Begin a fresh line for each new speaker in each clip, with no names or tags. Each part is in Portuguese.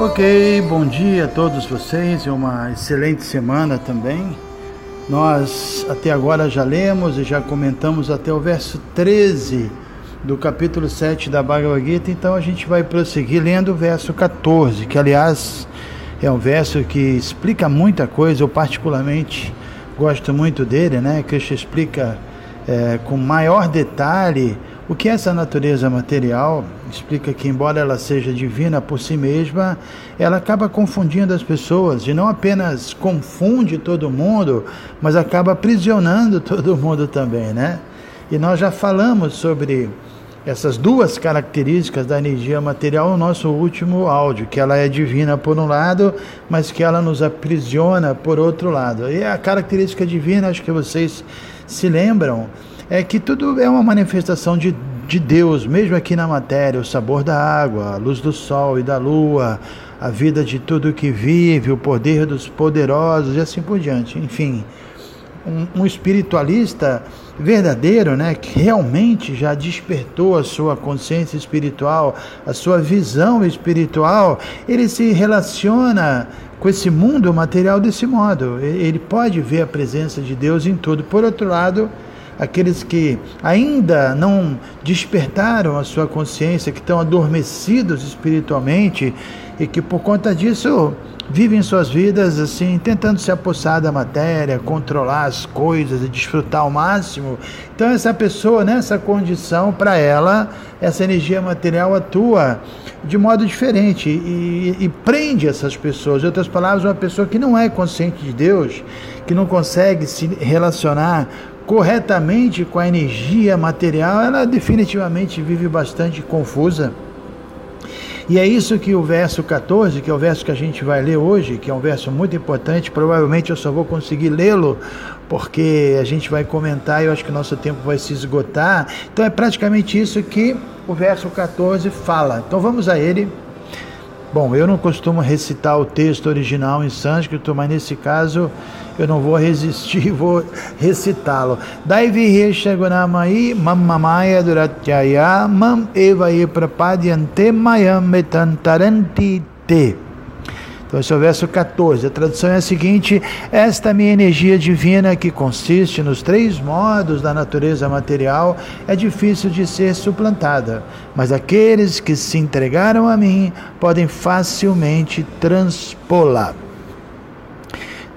Ok, bom dia a todos vocês e uma excelente semana também. Nós até agora já lemos e já comentamos até o verso 13 do capítulo 7 da Bhagavad Gita, então a gente vai prosseguir lendo o verso 14, que aliás é um verso que explica muita coisa, eu particularmente gosto muito dele, né? Krishna explica é, com maior detalhe o que essa natureza material explica que, embora ela seja divina por si mesma, ela acaba confundindo as pessoas e não apenas confunde todo mundo, mas acaba aprisionando todo mundo também, né? E nós já falamos sobre essas duas características da energia material no nosso último áudio, que ela é divina por um lado, mas que ela nos aprisiona por outro lado. E a característica divina, acho que vocês se lembram, é que tudo é uma manifestação de, de Deus, mesmo aqui na matéria, o sabor da água, a luz do sol e da lua, a vida de tudo que vive, o poder dos poderosos e assim por diante. Enfim, um, um espiritualista verdadeiro, né, que realmente já despertou a sua consciência espiritual, a sua visão espiritual, ele se relaciona com esse mundo material desse modo. Ele pode ver a presença de Deus em tudo. Por outro lado, aqueles que ainda não despertaram a sua consciência, que estão adormecidos espiritualmente e que por conta disso vivem suas vidas assim, tentando se apossar da matéria, controlar as coisas e desfrutar ao máximo. Então, essa pessoa, nessa condição, para ela, essa energia material atua de modo diferente e, e, prende essas pessoas. Em outras palavras, uma pessoa que não é consciente de Deus, que não consegue se relacionar corretamente com a energia material, ela definitivamente vive bastante confusa. E é isso que o verso 14, que é o verso que a gente vai ler hoje, que é um verso muito importante, provavelmente eu só vou conseguir lê-lo porque a gente vai comentar e eu acho que o nosso tempo vai se esgotar. Então é praticamente isso que o verso 14 fala. Então vamos a ele. Bom, eu não costumo recitar o texto original em sânscrito, mas nesse caso eu não vou resistir, vou recitá-lo. Daivi Shagunamai Mamamaya Duratyaya Mam Evaye Prapadyante Mayam Metantaranti Te. Então, esse é o verso 14. A tradução é a seguinte: Esta minha energia divina, que consiste nos três modos da natureza material, é difícil de ser suplantada, mas aqueles que se entregaram a mim podem facilmente transpô-la.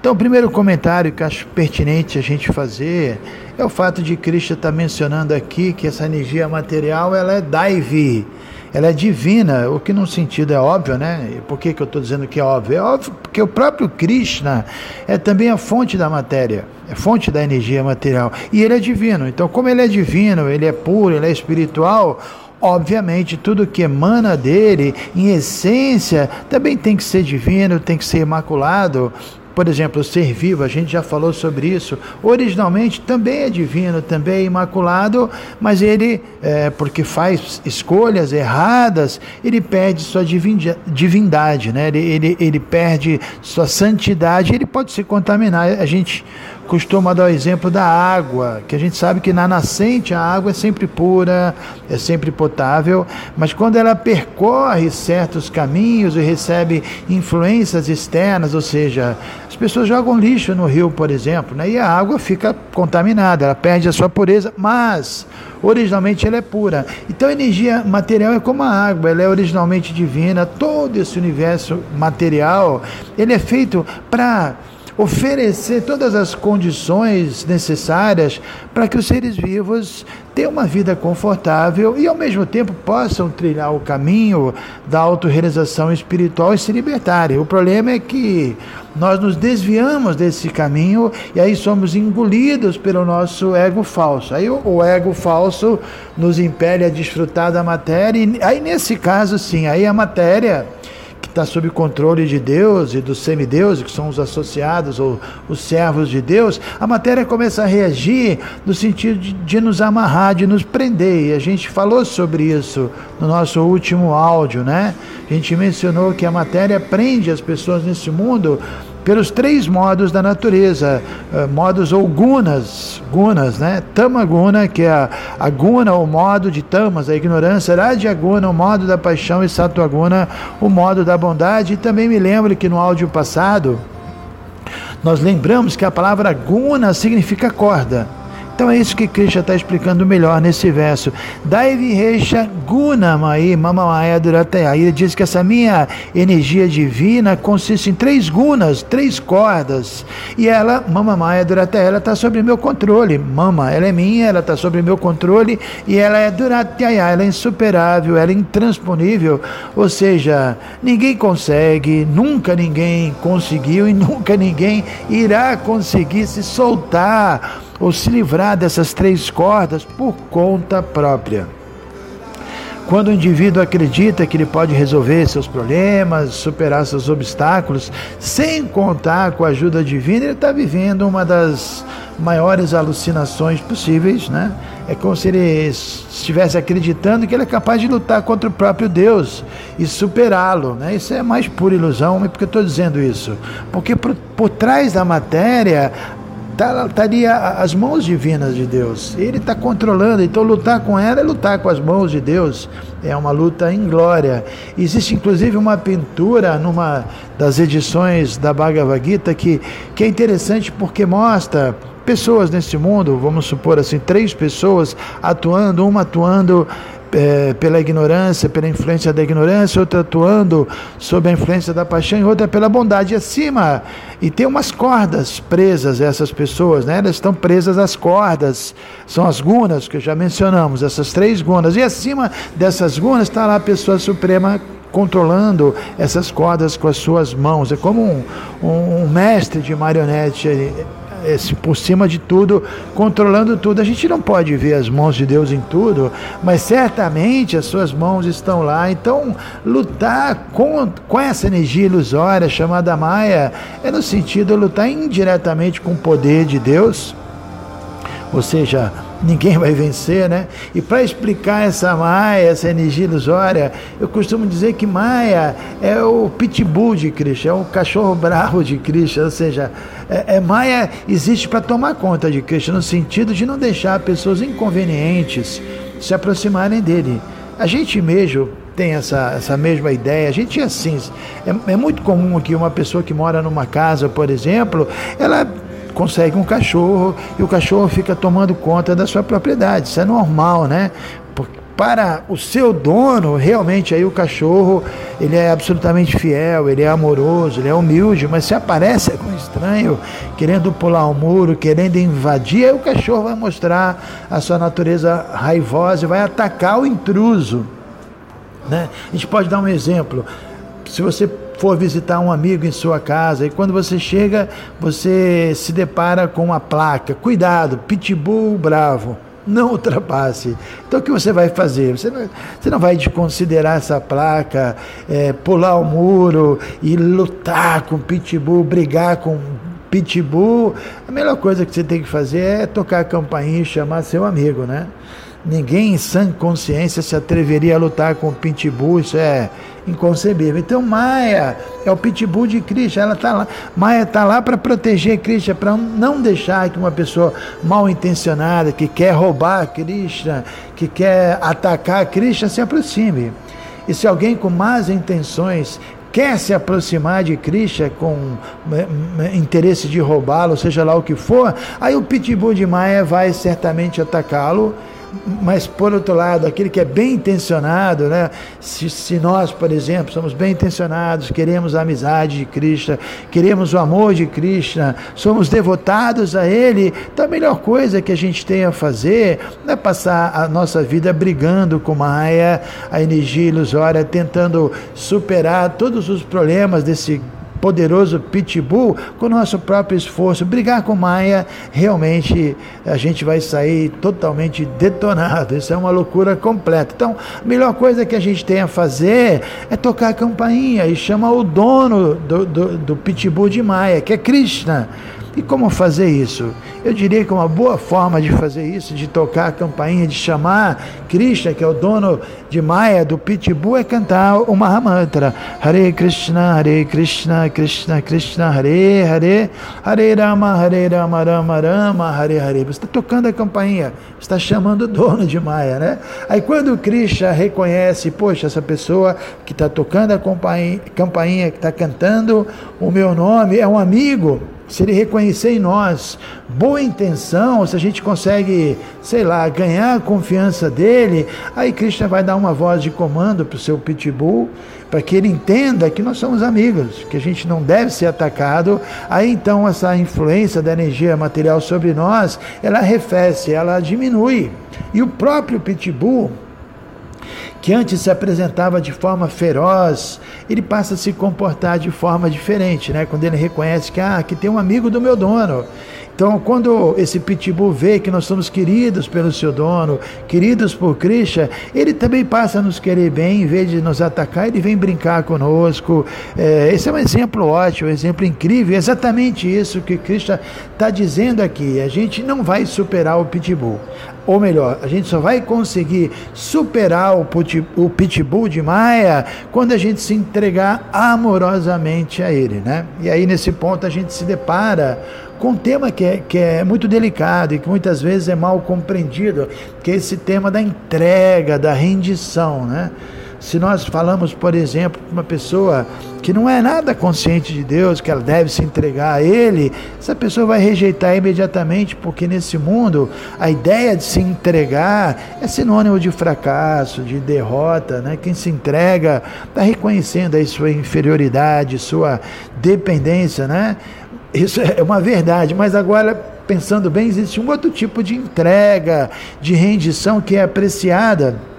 Então, o primeiro comentário que acho pertinente a gente fazer é o fato de Cristo estar mencionando aqui que essa energia material ela é daivi ela é divina, o que num sentido é óbvio, né? Por que, que eu estou dizendo que é óbvio? É óbvio porque o próprio Krishna é também a fonte da matéria, é fonte da energia material. E ele é divino. Então, como ele é divino, ele é puro, ele é espiritual, obviamente tudo que emana dele, em essência, também tem que ser divino, tem que ser imaculado. Por exemplo, ser vivo, a gente já falou sobre isso. Originalmente também é divino, também é imaculado, mas ele, é, porque faz escolhas erradas, ele perde sua divindade, né? ele, ele, ele perde sua santidade, ele pode se contaminar. A gente costuma dar o exemplo da água, que a gente sabe que na nascente a água é sempre pura, é sempre potável, mas quando ela percorre certos caminhos e recebe influências externas, ou seja, as pessoas jogam lixo no rio, por exemplo, né, e a água fica contaminada, ela perde a sua pureza, mas originalmente ela é pura. Então a energia material é como a água, ela é originalmente divina, todo esse universo material, ele é feito para oferecer todas as condições necessárias para que os seres vivos tenham uma vida confortável e ao mesmo tempo possam trilhar o caminho da autorrealização espiritual e se libertarem. O problema é que nós nos desviamos desse caminho e aí somos engolidos pelo nosso ego falso. Aí o ego falso nos impele a desfrutar da matéria e aí nesse caso sim, aí a matéria está sob controle de Deus e dos semideuses, que são os associados ou os servos de Deus, a matéria começa a reagir no sentido de, de nos amarrar, de nos prender. E a gente falou sobre isso no nosso último áudio, né? A gente mencionou que a matéria prende as pessoas nesse mundo pelos três modos da natureza, uh, modos ou gunas, gunas, né? Tamaguna, que é a, a guna, o modo de tamas, a ignorância, Radyaguna, o modo da paixão, e Sattwaguna, o modo da bondade. E também me lembro que no áudio passado, nós lembramos que a palavra guna significa corda. Então é isso que Krishna está explicando melhor nesse verso. Daiviresha gunamai mamamaya durataya. Ele diz que essa minha energia divina consiste em três gunas, três cordas. E ela, mamamaya durataya, ela está sob meu controle. Mama, ela é minha, ela está sob meu controle e ela é durataya, ela é insuperável, ela é intransponível. Ou seja, ninguém consegue, nunca ninguém conseguiu e nunca ninguém irá conseguir se soltar ou se livrar dessas três cordas por conta própria. Quando o indivíduo acredita que ele pode resolver seus problemas, superar seus obstáculos, sem contar com a ajuda divina, ele está vivendo uma das maiores alucinações possíveis, né? É como se ele estivesse acreditando que ele é capaz de lutar contra o próprio Deus e superá-lo, né? Isso é mais pura ilusão, mas por que eu estou dizendo isso? Porque por, por trás da matéria estaria tá, as mãos divinas de Deus. Ele está controlando, então lutar com ela é lutar com as mãos de Deus. É uma luta em glória. Existe inclusive uma pintura numa das edições da Bhagavad Gita que, que é interessante porque mostra pessoas nesse mundo, vamos supor assim, três pessoas atuando, uma atuando é, pela ignorância, pela influência da ignorância, outra atuando sob a influência da paixão e outra pela bondade. E acima, e tem umas cordas presas essas pessoas, né? Elas estão presas às cordas, são as gunas que já mencionamos, essas três gunas. E acima dessas gunas está lá a pessoa suprema controlando essas cordas com as suas mãos. É como um, um, um mestre de marionete esse, por cima de tudo, controlando tudo. A gente não pode ver as mãos de Deus em tudo, mas certamente as suas mãos estão lá. Então, lutar com, com essa energia ilusória chamada Maia é no sentido de lutar indiretamente com o poder de Deus, ou seja, ninguém vai vencer, né? E para explicar essa Maia, essa energia ilusória, eu costumo dizer que Maia é o pitbull de Cristo, é o cachorro bravo de Cristo, ou seja, é, é Maia existe para tomar conta de Cristo, no sentido de não deixar pessoas inconvenientes se aproximarem dele. A gente mesmo tem essa, essa mesma ideia. A gente é assim. É, é muito comum que uma pessoa que mora numa casa, por exemplo, ela consegue um cachorro e o cachorro fica tomando conta da sua propriedade. Isso é normal, né? para o seu dono, realmente aí o cachorro, ele é absolutamente fiel, ele é amoroso, ele é humilde, mas se aparece algum estranho querendo pular o um muro, querendo invadir, aí o cachorro vai mostrar a sua natureza raivosa e vai atacar o intruso. Né? A gente pode dar um exemplo. Se você for visitar um amigo em sua casa e quando você chega, você se depara com uma placa: cuidado, pitbull bravo. Não ultrapasse. Então o que você vai fazer? Você não, você não vai desconsiderar essa placa, é, pular o muro e lutar com pitbull, brigar com pitbull. A melhor coisa que você tem que fazer é tocar a campainha e chamar seu amigo, né? Ninguém em sã consciência se atreveria a lutar com o pitbull, isso é inconcebível. Então Maia é o pitbull de Krishna, ela tá lá. Maia está lá para proteger Krishna, para não deixar que uma pessoa mal intencionada, que quer roubar Krishna, que quer atacar Krishna, se aproxime. E se alguém com más intenções quer se aproximar de Krishna com eh, eh, interesse de roubá-lo, seja lá o que for, aí o pitbull de Maia vai certamente atacá-lo mas por outro lado, aquele que é bem intencionado, né? Se, se, nós, por exemplo, somos bem intencionados, queremos a amizade de Cristo, queremos o amor de Cristo, somos devotados a Ele, então a melhor coisa que a gente tem a fazer não é passar a nossa vida brigando com Maia, a energia ilusória, tentando superar todos os problemas desse poderoso pitbull com o nosso próprio esforço. Brigar com Maia, realmente a gente vai sair totalmente detonado. Isso é uma loucura completa. Então, a melhor coisa que a gente tem a fazer é tocar a campainha e chamar o dono do, do, do pitbull de Maia, que é Krishna. E como fazer isso? Eu diria que uma boa forma de fazer isso, de tocar a campainha, de chamar Krishna, que é o dono de Maya, do Pitbull, é cantar o Mahamantra. Hare Krishna, Hare Krishna, Krishna Krishna, Hare Hare, Hare Rama, Hare Rama, Rama Rama, Hare Hare. Você está tocando a campainha, está chamando o dono de Maya, né? Aí quando Krishna reconhece, poxa, essa pessoa que está tocando a campainha, campainha que está cantando o meu nome, é um amigo, se ele reconhecer em nós boa intenção, se a gente consegue, sei lá, ganhar a confiança dele, aí Krishna vai dar uma voz de comando para o seu pitbull, para que ele entenda que nós somos amigos, que a gente não deve ser atacado. Aí então essa influência da energia material sobre nós, ela arrefece, ela diminui. E o próprio pitbull, que antes se apresentava de forma feroz, ele passa a se comportar de forma diferente, né? Quando ele reconhece que ah, aqui tem um amigo do meu dono. Então, quando esse pitbull vê que nós somos queridos pelo seu dono, queridos por Krishna, ele também passa a nos querer bem, em vez de nos atacar, ele vem brincar conosco. É, esse é um exemplo ótimo, um exemplo incrível, exatamente isso que Krishna está dizendo aqui. A gente não vai superar o pitbull ou melhor, a gente só vai conseguir superar o, o pitbull de Maia quando a gente se entregar amorosamente a ele, né? E aí nesse ponto a gente se depara com um tema que é, que é muito delicado e que muitas vezes é mal compreendido, que é esse tema da entrega, da rendição, né? Se nós falamos, por exemplo, para uma pessoa que não é nada consciente de Deus, que ela deve se entregar a Ele, essa pessoa vai rejeitar imediatamente, porque nesse mundo a ideia de se entregar é sinônimo de fracasso, de derrota. Né? Quem se entrega está reconhecendo aí sua inferioridade, sua dependência. Né? Isso é uma verdade, mas agora pensando bem, existe um outro tipo de entrega, de rendição que é apreciada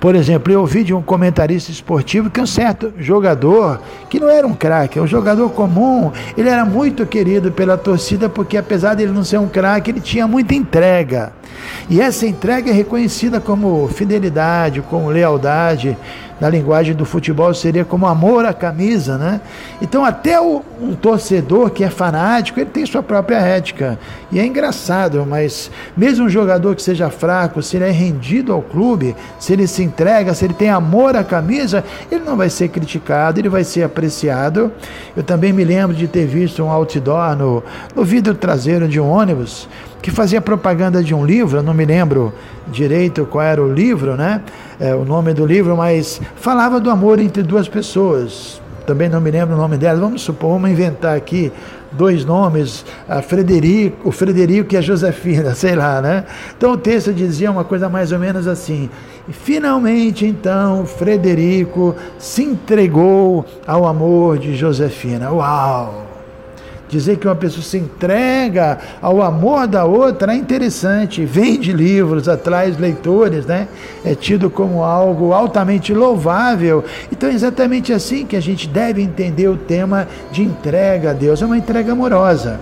por exemplo, eu ouvi de um comentarista esportivo que um certo jogador, que não era um craque, é um jogador comum, ele era muito querido pela torcida porque apesar de ele não ser um craque, ele tinha muita entrega. E essa entrega é reconhecida como fidelidade, como lealdade na linguagem do futebol seria como amor à camisa, né? Então até o, um torcedor que é fanático, ele tem sua própria ética. E é engraçado, mas mesmo um jogador que seja fraco, se ele é rendido ao clube, se ele se entrega, se ele tem amor à camisa, ele não vai ser criticado, ele vai ser apreciado. Eu também me lembro de ter visto um outdoor no, no vidro traseiro de um ônibus que fazia propaganda de um livro, eu não me lembro direito qual era o livro, né? É, o nome do livro, mas falava do amor entre duas pessoas. Também não me lembro o nome dela. Vamos supor, vamos inventar aqui dois nomes, a Frederico, o Frederico e a Josefina, sei lá, né? Então o texto dizia uma coisa mais ou menos assim: finalmente então Frederico se entregou ao amor de Josefina. Uau! Dizer que uma pessoa se entrega ao amor da outra é interessante, vende livros, atrai leitores, né? É tido como algo altamente louvável. Então é exatamente assim que a gente deve entender o tema de entrega a Deus. É uma entrega amorosa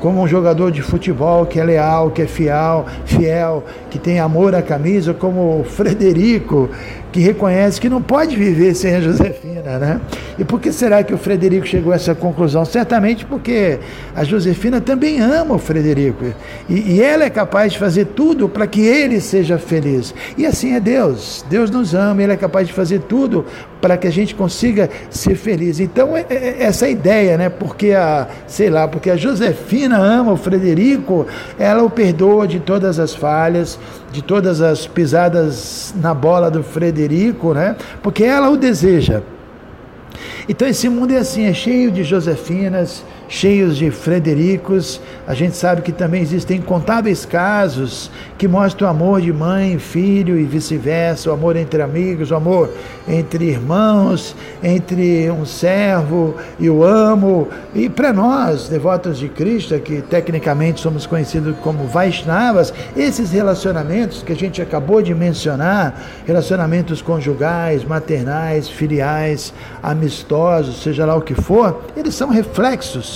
como um jogador de futebol que é leal, que é fiel, fiel, que tem amor à camisa, como o Frederico, que reconhece que não pode viver sem a Josefina, né? E por que será que o Frederico chegou a essa conclusão? Certamente porque a Josefina também ama o Frederico. E, e ela é capaz de fazer tudo para que ele seja feliz. E assim é Deus. Deus nos ama, Ele é capaz de fazer tudo para que a gente consiga ser feliz. Então, é, é, essa ideia, né? Porque a, sei lá, porque a Josefina ama o Frederico, ela o perdoa de todas as falhas, de todas as pisadas na bola do Frederico, né? Porque ela o deseja. Então esse mundo é assim, é cheio de Josefinas, cheios de Fredericos. A gente sabe que também existem incontáveis casos que mostram o amor de mãe filho e vice-versa, o amor entre amigos, o amor entre irmãos, entre um servo e o amo. E para nós, devotos de Cristo, que tecnicamente somos conhecidos como Vaishnavas, esses relacionamentos que a gente acabou de mencionar, relacionamentos conjugais, maternais, filiais, amistosos, seja lá o que for, eles são reflexos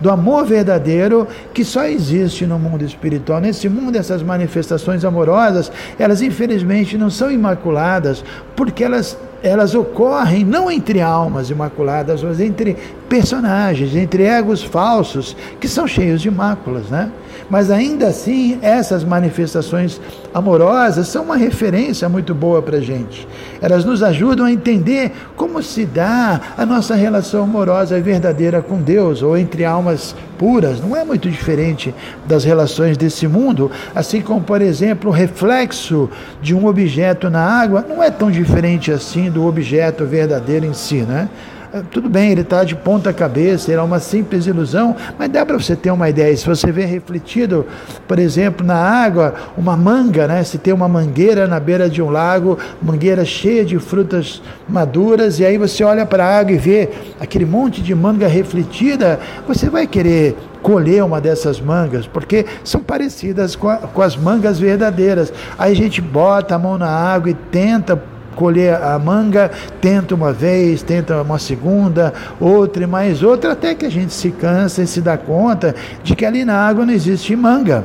do amor verdadeiro que só existe no mundo espiritual. Nesse mundo, essas manifestações amorosas, elas infelizmente não são imaculadas, porque elas elas ocorrem não entre almas imaculadas, mas entre personagens, entre egos falsos, que são cheios de máculas, né? Mas ainda assim, essas manifestações amorosas são uma referência muito boa para a gente. Elas nos ajudam a entender como se dá a nossa relação amorosa verdadeira com Deus, ou entre almas puras. Não é muito diferente das relações desse mundo. Assim como, por exemplo, o reflexo de um objeto na água não é tão diferente assim do objeto verdadeiro em si, né? Ah, tudo bem, ele está de ponta cabeça, ele é uma simples ilusão, mas dá para você ter uma ideia. Se você vê refletido, por exemplo, na água, uma manga, né? se tem uma mangueira na beira de um lago, mangueira cheia de frutas maduras, e aí você olha para a água e vê aquele monte de manga refletida, você vai querer colher uma dessas mangas, porque são parecidas com, a, com as mangas verdadeiras. Aí a gente bota a mão na água e tenta colher a manga, tenta uma vez, tenta uma segunda, outra e mais outra, até que a gente se cansa e se dá conta de que ali na água não existe manga.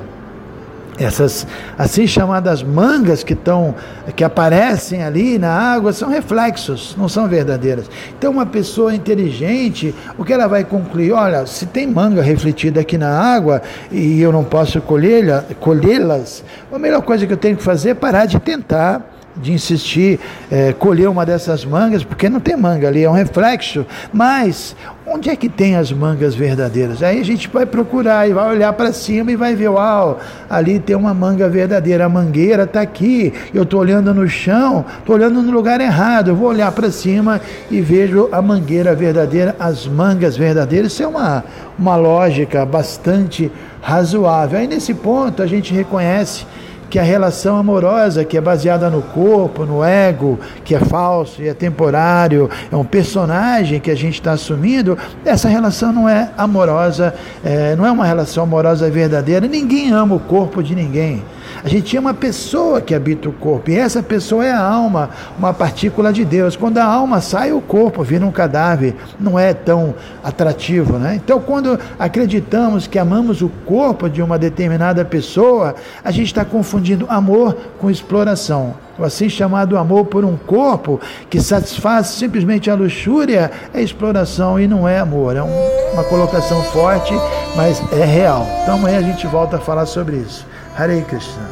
Essas assim chamadas mangas que estão que aparecem ali na água são reflexos, não são verdadeiras. Então uma pessoa inteligente, o que ela vai concluir? Olha, se tem manga refletida aqui na água e eu não posso colhê-las, a melhor coisa que eu tenho que fazer é parar de tentar de insistir, é, colher uma dessas mangas, porque não tem manga ali, é um reflexo. Mas onde é que tem as mangas verdadeiras? Aí a gente vai procurar e vai olhar para cima e vai ver, uau, ali tem uma manga verdadeira, a mangueira está aqui, eu estou olhando no chão, estou olhando no lugar errado, eu vou olhar para cima e vejo a mangueira verdadeira, as mangas verdadeiras. Isso é uma, uma lógica bastante razoável. Aí nesse ponto a gente reconhece que a relação amorosa, que é baseada no corpo, no ego, que é falso e é temporário, é um personagem que a gente está assumindo, essa relação não é amorosa, é, não é uma relação amorosa verdadeira. Ninguém ama o corpo de ninguém. A gente tinha uma pessoa que habita o corpo, e essa pessoa é a alma, uma partícula de Deus. Quando a alma sai, o corpo vira um cadáver, não é tão atrativo. Né? Então, quando acreditamos que amamos o corpo de uma determinada pessoa, a gente está confundindo amor com exploração. O assim chamado amor por um corpo que satisfaz simplesmente a luxúria é exploração e não é amor. É um, uma colocação forte, mas é real. Então amanhã a gente volta a falar sobre isso. Hare Krishna.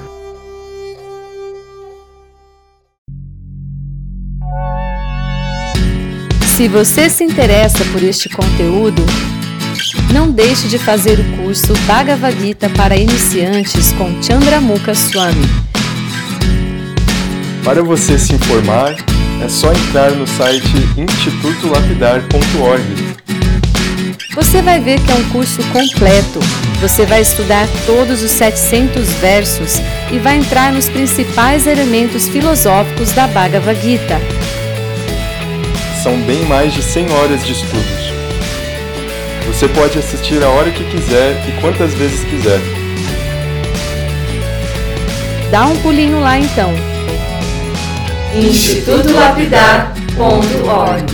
Se você se interessa por este conteúdo, não deixe de fazer o curso Bhagavad Gita para iniciantes com Chandramukha Swami.
Para você se informar, é só entrar no site institutolapidar.org.
Você vai ver que é um curso completo você vai estudar todos os 700 versos e vai entrar nos principais elementos filosóficos da Bhagavad Gita.
São bem mais de 100 horas de estudos. Você pode assistir a hora que quiser e quantas vezes quiser.
Dá um pulinho lá então. institutolapidar.org